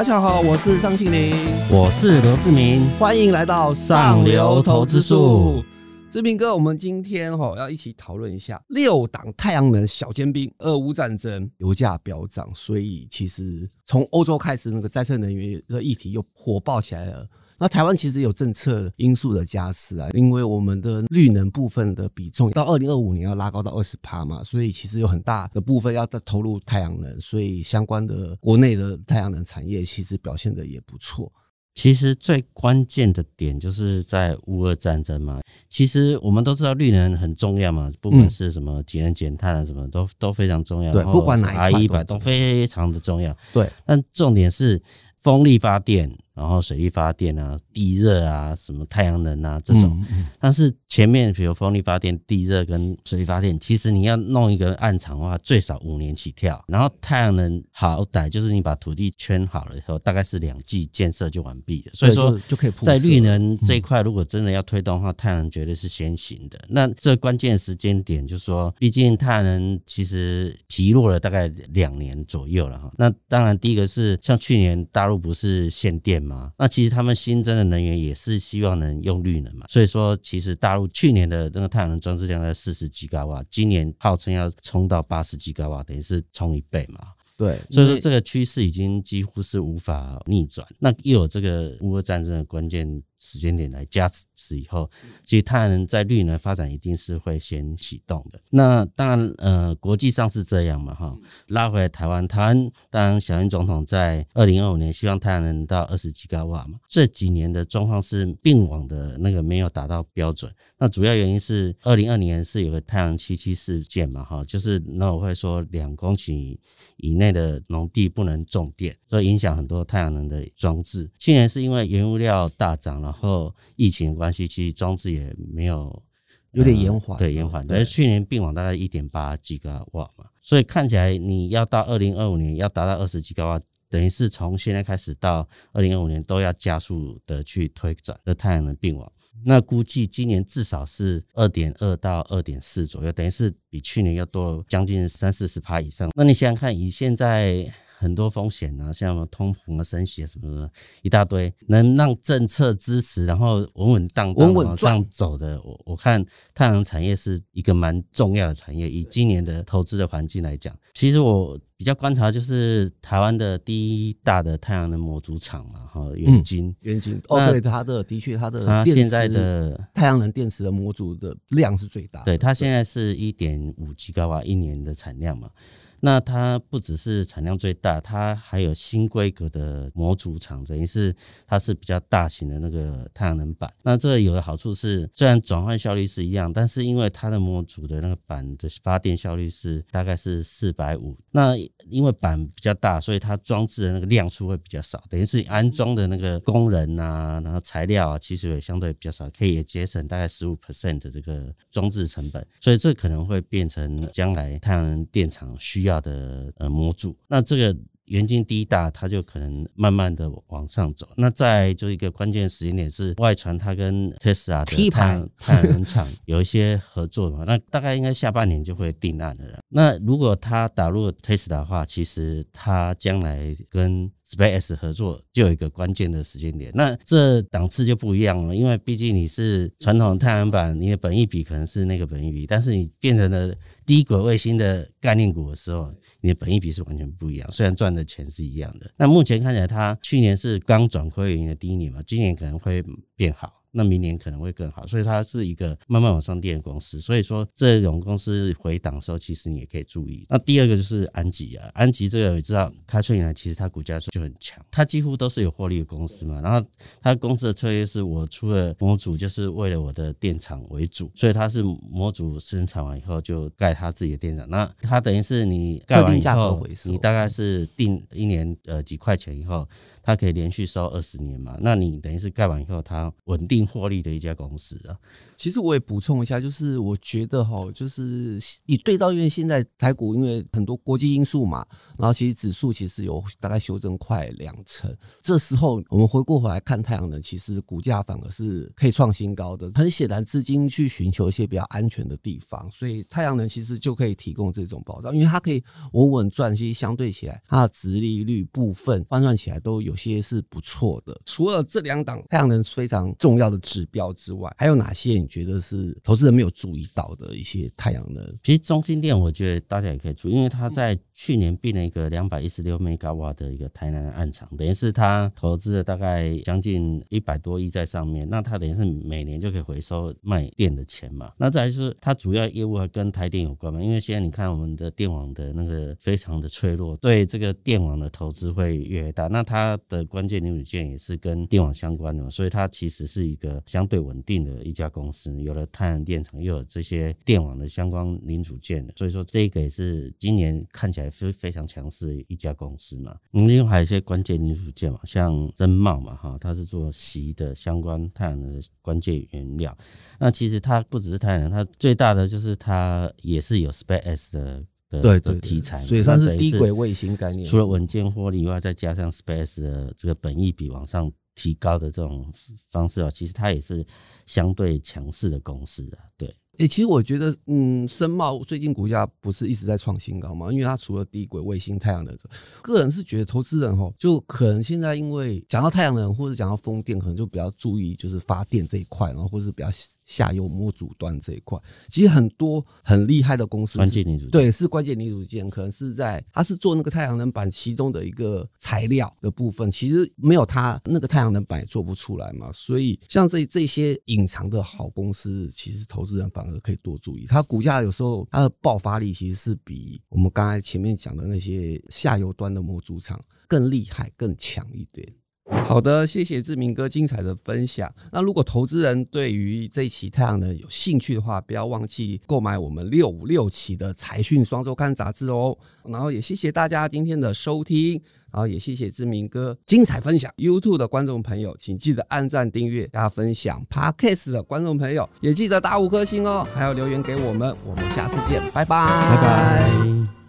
大家好，我是张庆林，我是刘志明，欢迎来到上流投资术。志明哥，我们今天哈要一起讨论一下六档太阳能小尖兵。俄乌战争，油价飙涨，所以其实从欧洲开始，那个再生能源的议题又火爆起来了。那台湾其实有政策因素的加持啊，因为我们的绿能部分的比重到二零二五年要拉高到二十趴嘛，所以其实有很大的部分要投入太阳能，所以相关的国内的太阳能产业其实表现的也不错。其实最关键的点就是在乌俄战争嘛。其实我们都知道绿能很重要嘛，不管是什么节能减碳啊，什么都都非常重要。对，不管哪一块都非常的重要。对，但重点是风力发电。然后水力发电啊、地热啊、什么太阳能啊这种，但是前面比如风力发电、地热跟水力发电，其实你要弄一个暗场的话，最少五年起跳。然后太阳能好歹就是你把土地圈好了以后，大概是两季建设就完毕了。所以说就可以在绿能这一块，如果真的要推动的话，太阳能绝对是先行的。那这关键时间点就是说，毕竟太阳能其实疲弱了大概两年左右了哈。那当然第一个是像去年大陆不是限电。那其实他们新增的能源也是希望能用绿能嘛，所以说其实大陆去年的那个太阳能装置量在四十吉瓦，今年号称要冲到八十吉瓦，等于是冲一倍嘛。对，所以说这个趋势已经几乎是无法逆转。那又有这个乌俄战争的关键。时间点来加持以后，其实太阳能在绿能发展一定是会先启动的。那当然，呃，国际上是这样嘛，哈。拉回来台湾，台湾当然小英总统在二零二五年希望太阳能到二十几高瓦嘛。这几年的状况是并网的那个没有达到标准。那主要原因是二零二年是有个太阳七七事件嘛，哈，就是那我会说两公顷以内的农地不能种电，所以影响很多太阳能的装置。去年是因为原物料大涨了。然后疫情关系，其实装置也没有有点延缓，对延缓。但是去年并网大概一点八吉瓦嘛，所以看起来你要到二零二五年要达到二十吉瓦，等于是从现在开始到二零二五年都要加速的去推展的太阳能并网。那估计今年至少是二点二到二点四左右，等于是比去年要多将近三四十趴以上。那你想想看，以现在。很多风险啊，像什么通膨啊、升息啊什么的，一大堆，能让政策支持，然后稳稳当当往上走的，我我看太阳能产业是一个蛮重要的产业。以今年的投资的环境来讲，其实我比较观察就是台湾的第一大的太阳能模组厂嘛，哈，元晶，元晶，哦，对，它的的确它的它现在的太阳能电池的模组的量是最大，对，它现在是一点五吉瓦一年的产量嘛。那它不只是产量最大，它还有新规格的模组厂，等于是它是比较大型的那个太阳能板。那这有的好处是，虽然转换效率是一样，但是因为它的模组的那个板的发电效率是大概是四百五，那因为板比较大，所以它装置的那个量数会比较少，等于是你安装的那个工人呐，然后材料啊，其实也相对比较少，可以节省大概十五 percent 的这个装置成本，所以这可能会变成将来太阳能电厂需要。的呃模组，那这个。元晶第一大，它就可能慢慢的往上走。那再就一个关键时间点是外传，它跟特斯拉的太阳太阳能厂有一些合作嘛？那大概应该下半年就会定案了。那如果它打入特斯拉的话，其实它将来跟 Space 合作就有一个关键的时间点。那这档次就不一样了，因为毕竟你是传统太阳板，你的本益比可能是那个本益比，但是你变成了低轨卫星的概念股的时候，你的本益比是完全不一样。虽然赚的。钱是一样的。那目前看起来，它去年是刚转亏盈的第一年嘛，今年可能会变好。那明年可能会更好，所以它是一个慢慢往上垫的公司。所以说这种公司回档的时候，其实你也可以注意。那第二个就是安吉啊，安吉这个你知道，开春以来其实它股价就很强，它几乎都是有获利的公司嘛。然后它公司的策略是我出了模组，就是为了我的电厂为主，所以它是模组生产完以后就盖它自己的电厂。那它等于是你盖完以后，你大概是定一年呃几块钱以后。它可以连续收二十年嘛？那你等于是盖完以后，它稳定。定获利的一家公司啊。其实我也补充一下，就是我觉得哈，就是以对照，因为现在台股因为很多国际因素嘛，然后其实指数其实有大概修正快两成。这时候我们回过头来看太阳能，其实股价反而是可以创新高的。很显然，资金去寻求一些比较安全的地方，所以太阳能其实就可以提供这种保障，因为它可以稳稳赚，其实相对起来，它的殖利率部分换算起来都有些是不错的。除了这两档太阳能非常重要的指标之外，还有哪些你？觉得是投资人没有注意到的一些太阳能。其实中心店，我觉得大家也可以注意，因为他在去年并了一个两百一十六 mega 瓦的一个台南暗场，等于是他投资了大概将近一百多亿在上面。那他等于是每年就可以回收卖电的钱嘛。那再是他主要业务跟台电有关嘛？因为现在你看我们的电网的那个非常的脆弱，对这个电网的投资会越来越大。那它的关键零组件也是跟电网相关的嘛，所以它其实是个相对稳定的一家公司。有了太阳电厂，又有这些电网的相关零组件，所以说这个也是今年看起来非非常强势的一家公司嘛。另外还有一些关键零组件嘛，像真茂嘛，哈，它是做锡的相关太阳能的关键原料。那其实它不只是太阳能，它最大的就是它也是有 Space 的的的题材，所以算是低轨卫星概念。除了稳健获利以外，再加上 Space 的这个本益比往上。提高的这种方式啊，其实它也是相对强势的公司啊，对。诶，其实我觉得，嗯，深茂最近股价不是一直在创新高吗？因为它除了低轨卫星、太阳能，个人是觉得投资人哈，就可能现在因为讲到太阳能或者讲到风电，可能就比较注意就是发电这一块，然后或是比较。下游模组端这一块，其实很多很厉害的公司，关键零组件对，是关键零组件，可能是在它是做那个太阳能板其中的一个材料的部分，其实没有它那个太阳能板也做不出来嘛。所以像这这些隐藏的好公司，其实投资人反而可以多注意。它股价有时候它的爆发力其实是比我们刚才前面讲的那些下游端的模组厂更厉害、更强一点。好的，谢谢志明哥精彩的分享。那如果投资人对于这一期太阳能有兴趣的话，不要忘记购买我们六五六期的财讯双周刊杂志哦。然后也谢谢大家今天的收听，然后也谢谢志明哥精彩分享。YouTube 的观众朋友，请记得按赞、订阅、加分享。Podcast 的观众朋友也记得打五颗星哦，还要留言给我们。我们下次见，拜拜，拜拜。